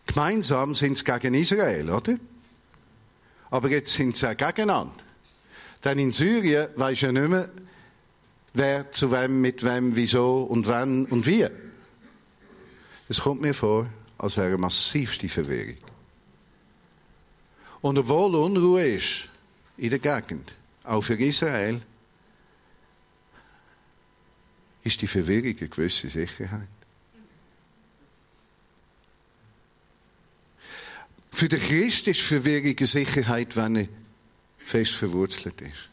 Gemeinsam sind sie gegen Israel, oder? Aber jetzt sind sie auch gegeneinander. Denn in Syrien weiß ja nicht mehr, wer zu wem, mit wem, wieso und wann und wie. Es kommt mir vor, als wäre massivste Verwirrung. Und obwohl Unruhe ist in der Gegend, auch für Israel, ist die Verwirrung eine gewisse Sicherheit. Für den Christ ist Verwirrung eine Sicherheit, wenn er fest verwurzelt ist.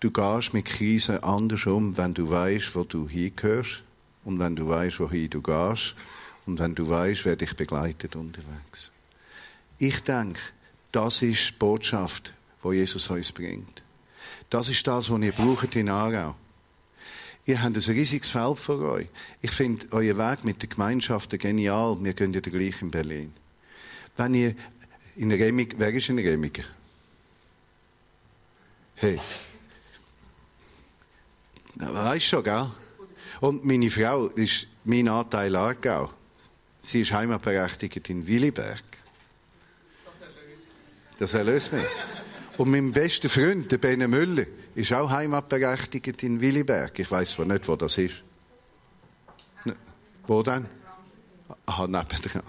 Du gehst mit Krisen anders um, wenn du weißt, wo du hingehörst und wenn du weißt, wohin du gehst und wenn du weißt, wer dich begleitet unterwegs. Ich denke, das ist die Botschaft, wo Jesus uns bringt. Das ist das, was ihr braucht in Aarau. Ihr habt ein riesiges Feld vor euch. Ich finde euer Weg mit der Gemeinschaft genial. Wir gehen ja gleich in Berlin. Wenn ihr in Remig, wer ist in Remigen? Hey. Weißt schon, gell? Und meine Frau ist mein Anteil Aargau. Sie ist heimatberechtigt in Williberg. Das erlöst mich. Und mein bester Freund, der Bene Müller, ist auch heimatberechtigt in Williberg. Ich weiß zwar nicht, wo das ist. Ne, wo denn? Aha, nebendran.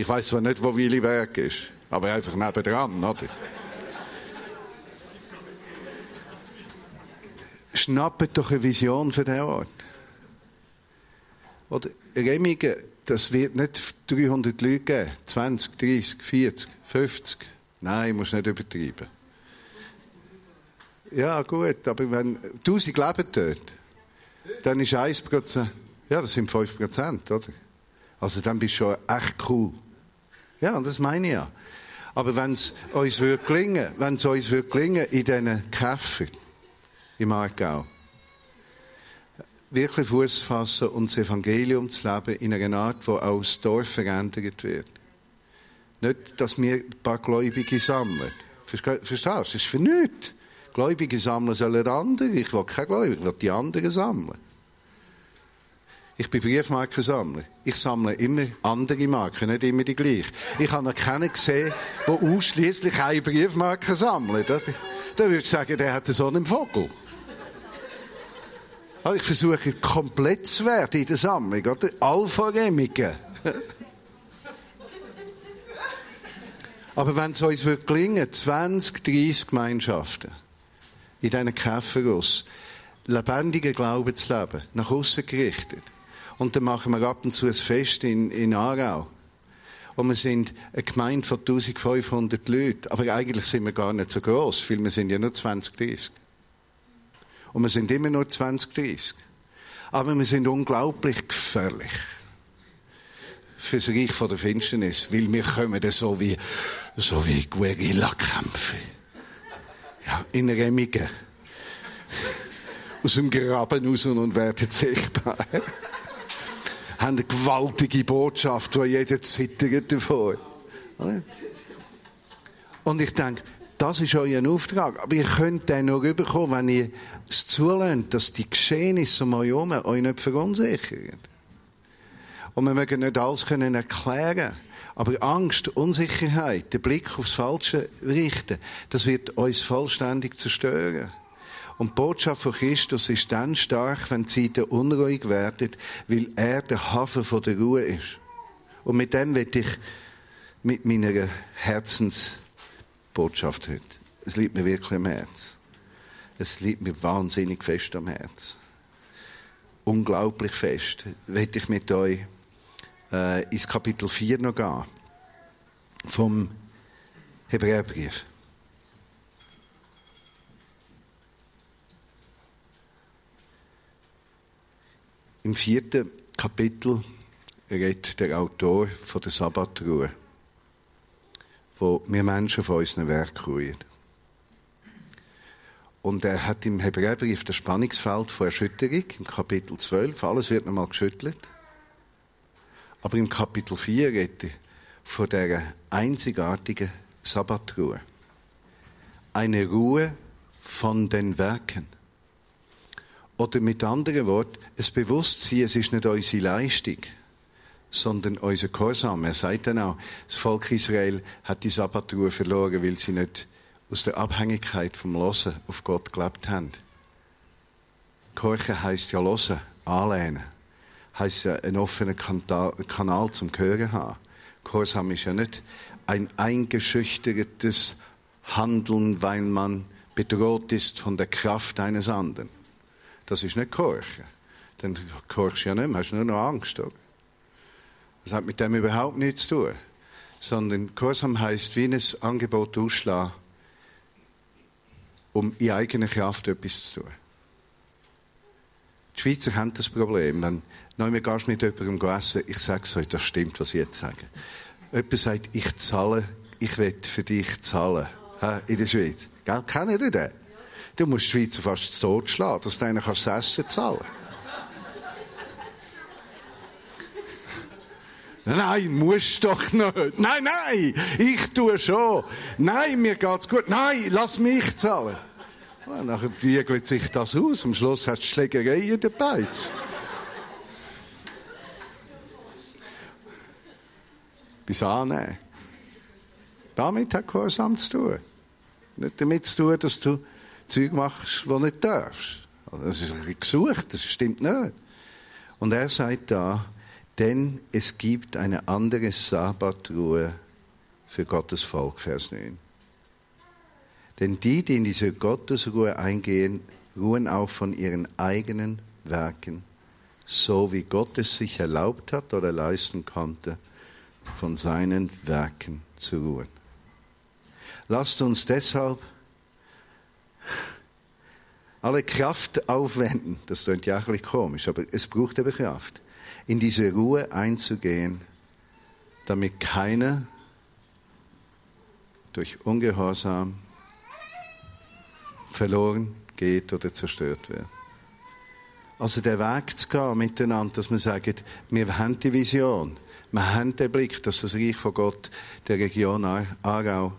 Ich weiß zwar nicht, wo Williberg ist, aber einfach nebendran, oder? Schnappt doch eine Vision für den Ort. Oder Remigen das wird nicht 300 Leute geben. 20, 30, 40, 50. Nein, muss nicht übertreiben. Ja, gut, aber wenn 1000 leben dort, dann ist 1%, ja, das sind 5%, oder? Also dann bist du schon echt cool. Ja, das meine ich ja. Aber wenn es uns würde gelingen, wenn es uns würde gelingen, in diesen Käfer im Aargau, wirklich Fuß fassen und das Evangelium zu leben in einer Art, wo auch das Dorf verändert wird. Nicht, dass wir ein paar Gläubige sammeln. Verstehst du? Das ist für nichts. Gläubige sammeln sollen andere. Ich will keine Gläubige, ich will die anderen sammeln. Ich bin Briefmarkensammler. Ich sammle immer andere Marken, nicht immer die gleichen. Ich habe noch keinen gesehen, der ausschließlich eine Briefmarke sammelt. Da würde ich sagen, der hat so einen Vogel. Also ich versuche komplett zu werden in der Sammlung, oder? Aber wenn es uns wird gelingen, 20, 30 Gemeinschaften in diesen Käferus lebendigen Glauben zu leben, nach außen gerichtet, und dann machen wir ab und zu ein Fest in, in Aarau, und wir sind eine Gemeinde von 1500 Leuten, aber eigentlich sind wir gar nicht so groß, weil wir sind ja nur 20, 30. Und wir sind immer nur 20, 30. Aber wir sind unglaublich gefährlich. Fürs Reich von der Finsternis. Weil wir kommen so wie, so wie Guerilla-Kämpfe. Ja, in Remigen. Aus dem Graben raus und werden sichtbar. Haben eine gewaltige Botschaft, wo jeder zittert davor. Und ich denke, das ist euer Auftrag. Aber ihr könnt den nur rüberkommen, wenn ihr es zulässt, dass die Geschehnisse um euch herum euch nicht verunsichern. Und wir mögen nicht alles können erklären. Aber Angst, Unsicherheit, der Blick aufs Falsche richten, das wird uns vollständig zerstören. Und die Botschaft von Christus ist dann stark, wenn die Zeiten unruhig werden, weil er der Hafen von der Ruhe ist. Und mit dem will ich mit meiner Herzensbotschaft heute es liegt mir wirklich am Herz. Es liegt mir wahnsinnig fest am Herz. Unglaublich fest. Will ich mit euch äh, ins Kapitel 4 noch gehen. Vom Hebräerbrief. Im vierten Kapitel redet der Autor von der Sabbatruhe, wo wir Menschen von unseren Werk ruhen. Und er hat im Hebräerbrief das Spannungsfeld von Erschütterung, im Kapitel 12, alles wird nochmal geschüttelt. Aber im Kapitel 4 redet er von der einzigartigen Sabbatruhe. Eine Ruhe von den Werken. Oder mit anderen Worten, es Bewusstsein, es ist nicht unsere Leistung, sondern unser Gehorsam. Er sagt dann auch, das Volk Israel hat die Sabbatruhe verloren, weil sie nicht aus der Abhängigkeit vom Losen auf Gott gelebt haben. Gehorchen heisst ja losen, anlehnen. Heisst ja einen offenen Kanal zum Gehören haben. Gehorsam ist ja nicht ein eingeschüchtertes Handeln, weil man bedroht ist von der Kraft eines anderen. Das ist nicht Gehorchen. Dann gehorchst du ja nicht mehr, hast nur noch Angst. Oder? Das hat mit dem überhaupt nichts zu tun. Sondern Gehorsam heisst, wie ein Angebot ausschlagen, um in eigener Kraft etwas zu tun. Die Schweizer haben das Problem. Wenn du gehst mit jemandem essen, ich sage es euch, das stimmt, was ich jetzt sage. Jemand sagt, ich zahle, ich will für dich zahlen. In der Schweiz. Gell? Kennen ihr den? Du musst die Schweizer fast Tod schlagen, dass du einen das Essen zahlen. Nein, musst doch nicht. Nein, nein, ich tue schon. Nein, mir geht's gut. Nein, lass mich zahlen. Dann wiegelt sich das aus. Am Schluss hast du Schlägereien dabei. Bis annehmen. Damit hat Gehorsam zu tun. Nicht damit zu tun, dass du Zeug machst, du nicht darfst. Also, das ist ein gesucht, das stimmt nicht. Und er sagt da, denn es gibt eine andere Sabbatruhe für Gottes Volk, Vers 9. Denn die, die in diese Gottesruhe eingehen, ruhen auch von ihren eigenen Werken, so wie Gott es sich erlaubt hat oder leisten konnte, von seinen Werken zu ruhen. Lasst uns deshalb alle Kraft aufwenden. Das klingt ja ein bisschen komisch, aber es braucht aber Kraft in diese Ruhe einzugehen, damit keiner durch Ungehorsam verloren geht oder zerstört wird. Also der Weg zu gehen miteinander, dass wir sagen, wir haben die Vision, wir haben den Blick, dass das Reich von Gott der Region Aarau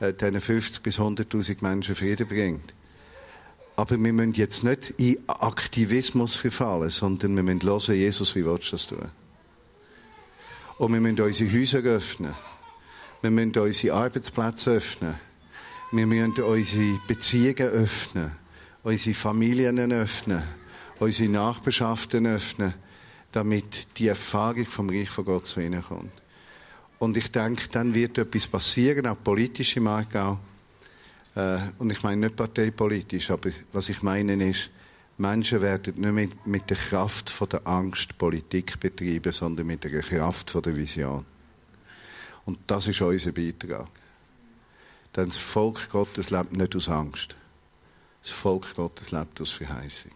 äh, diesen 50 bis 100.000 Menschen Frieden bringt. Aber wir müssen jetzt nicht in Aktivismus verfallen, sondern wir müssen hören, Jesus, wie willst du das tun? Und wir müssen unsere Häuser öffnen. Wir müssen unsere Arbeitsplätze öffnen. Wir müssen unsere Beziehungen öffnen. Unsere Familien öffnen. Unsere Nachbarschaften öffnen, damit die Erfahrung vom Reich von Gott zu ihnen kommt. Und ich denke, dann wird etwas passieren, auch politisch im Aargau und ich meine nicht parteipolitisch, aber was ich meine ist, Menschen werden nicht mit, mit der Kraft von der Angst Politik betreiben, sondern mit der Kraft von der Vision. Und das ist unser Beitrag. Denn das Volk Gottes lebt nicht aus Angst. Das Volk Gottes lebt aus Verheißung.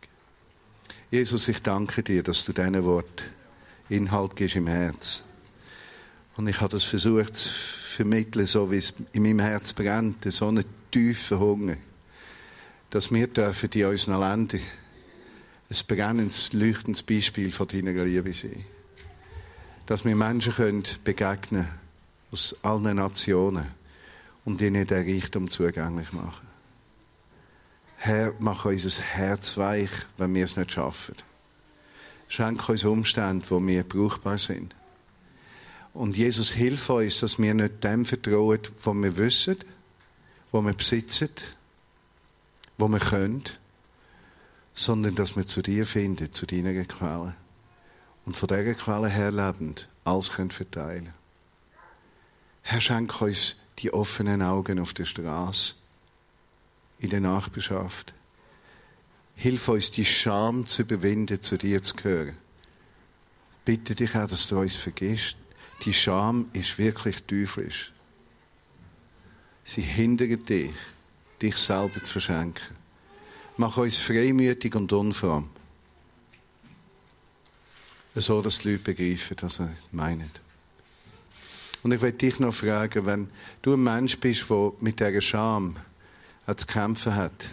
Jesus, ich danke dir, dass du diesen Wort Inhalt gibst im Herz. Und ich habe das versucht zu vermitteln, so wie es in meinem Herz brennt, so eine tiefen Hunger, dass wir dürfen in unseren Ländern ein brennendes, leuchtendes Beispiel von deiner Liebe sein. Dass wir Menschen können begegnen aus allen Nationen und ihnen den Reichtum zugänglich machen. Herr, mach unser Herz weich, wenn wir es nicht schaffen. Schenk uns Umstände, wo wir brauchbar sind. Und Jesus, hilf uns, dass wir nicht dem vertrauen, was wir wissen, wo wir besitzen, wo wir können, sondern dass wir zu dir finden, zu deiner Quelle. Und von dieser Quelle her lebend alles können verteilen Herr, schenk uns die offenen Augen auf der Straße, in der Nachbarschaft. Hilf uns, die Scham zu überwinden, zu dir zu gehören. Bitte dich auch, dass du uns vergisst. Die Scham ist wirklich teuflisch. Sie hindert dich, dich selber zu verschenken. Mach uns freimütig und unfromm. So, dass die Leute begreifen, was wir meinen. Und ich möchte dich noch fragen, wenn du ein Mensch bist, der mit dieser Scham zu kämpfen hat,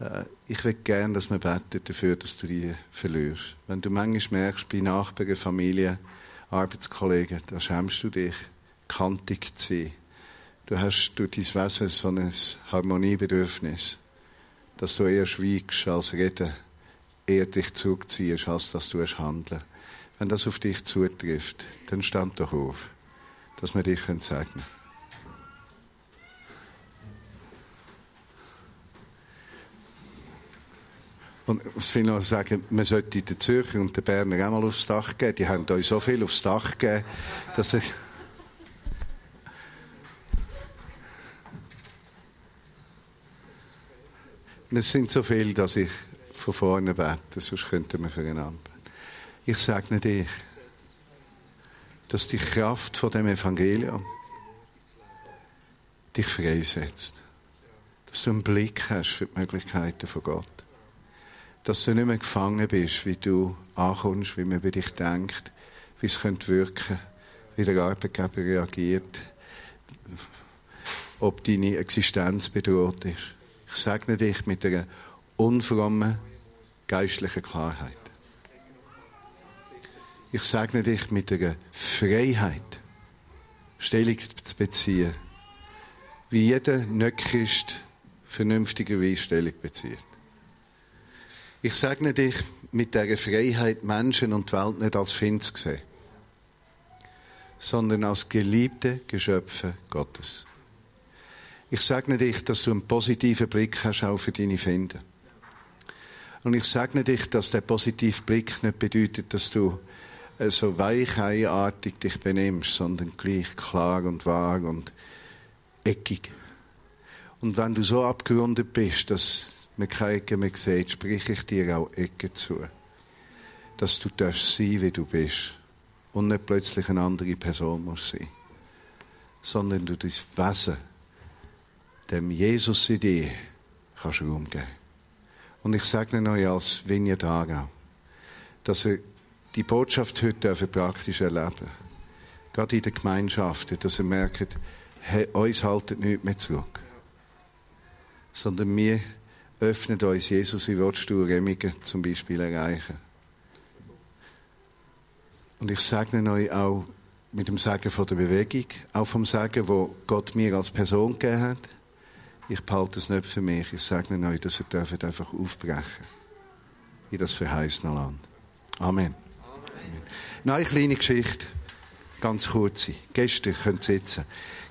äh, ich würde gerne, dass wir beten dafür, dass du die verlierst. Wenn du manchmal merkst, bei Nachbarn, Familie, Arbeitskollegen, da schämst du dich, kantig zu sein. Du hast durch dein Wesen so ein Harmoniebedürfnis, dass du eher schweigst als reden, eher dich zurückziehst, als dass du handeln. Wenn das auf dich zutrifft, dann stand doch auf, dass wir dich segnen können. Und ich will noch sagen, man sollte den Zürcher und den Berner auch mal aufs Dach geben. Die haben euch so viel aufs Dach gegeben, dass ich... Es sind so viele, dass ich von vorne bete, sonst könnten wir füreinander Ich sage dich, dass die Kraft von dem Evangelium dich freisetzt. Dass du einen Blick hast für die Möglichkeiten von Gott dass du nicht mehr gefangen bist, wie du ankommst, wie man über dich denkt, wie es könnte wirken, wie der Arbeitgeber reagiert, ob deine Existenz bedroht ist. Ich segne dich mit einer unfrommen geistlichen Klarheit. Ich segne dich mit einer Freiheit, Stellung zu beziehen, wie jeder Nicht-Christ vernünftigerweise Stellung bezieht. Ich segne dich mit der Freiheit, Menschen und die Welt nicht als Find zu sehen, sondern als geliebte Geschöpfe Gottes. Ich segne dich, dass du einen positiven Blick hast auch für deine Finde. Und ich segne dich, dass der positive Blick nicht bedeutet, dass du äh, so weicheiartig dich benimmst, sondern gleich klar und wahr und eckig. Und wenn du so abgerundet bist, dass man keine Ecke mehr sieht, sprich ich dir auch Ecke zu. Dass du darfst sein, wie du bist. Und nicht plötzlich eine andere Person musst sein. Sondern du dein Wesen, dem Jesus in dir, kannst Raum geben. Und ich Ihnen euch als Vineyard Aargau, dass ihr die Botschaft heute praktisch erleben Gerade in den Gemeinschaften, dass ihr merkt, hey, uns haltet nichts mehr zurück. Sondern wir öffnet uns Jesus, wie willst du Remigen zum Beispiel erreichen? Und ich segne euch auch mit dem Sagen von der Bewegung, auch vom Sagen, wo Gott mir als Person gegeben hat. Ich behalte es nicht für mich. Ich segne euch, dass ihr einfach aufbrechen in das verheißene Land. Amen. Amen. Noch eine kleine Geschichte, ganz kurz. Gestern könnt ihr sitzen.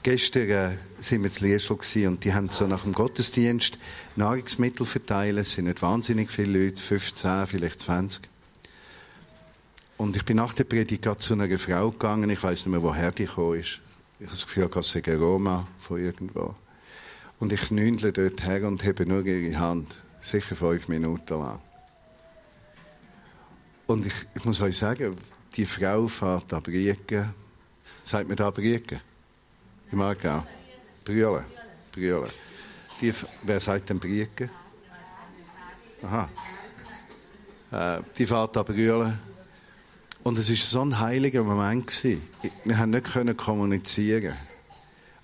Gestern äh, sind wir zu Liesl und die haben so nach dem Gottesdienst Nahrungsmittel verteilt. Es sind nicht wahnsinnig viele Leute, 15, vielleicht 20. Und ich bin nach der Predigt zu einer Frau gegangen. Ich weiß nicht mehr, woher die gekommen ist. Ich habe das Gefühl, es sei Roma von irgendwo. Und ich knündle dort her und habe nur ihre Hand. Sicher fünf Minuten lang. Und ich, ich muss euch sagen, die Frau fährt an Brieken. Sagt mir da Brieken? Im Aargau? Brühle. Brühle. Die, wer sagt denn Brieken? Aha. Äh, die fährt an Brühle. Und es war so ein heiliger Moment. Wir haben nicht kommunizieren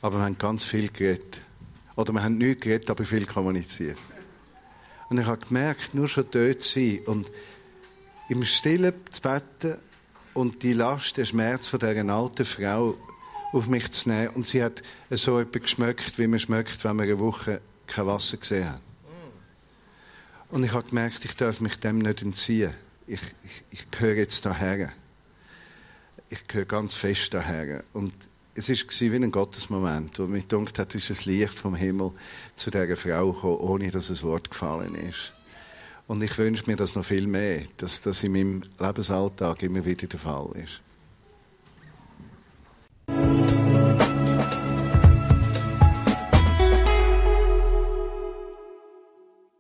aber wir haben ganz viel geredet. Oder wir haben nicht geredet, aber viel kommuniziert. Und ich habe gemerkt, nur schon dort zu sein und im Stillen zu beten und die Last, der Schmerz von dieser alten Frau auf mich zu nehmen. Und sie hat so etwas geschmeckt, wie man schmeckt, wenn man eine Woche kein Wasser gesehen hat. Und ich habe gemerkt, ich darf mich dem nicht entziehen. Ich, ich, ich gehöre jetzt daher. Ich gehöre ganz fest daher. Und es war wie ein Gottesmoment, wo mich gedacht hat, ist ein Licht vom Himmel zu dieser Frau gekommen, ohne dass ein Wort gefallen ist. Und ich wünsche mir das noch viel mehr, dass das in meinem Lebensalltag immer wieder der Fall ist.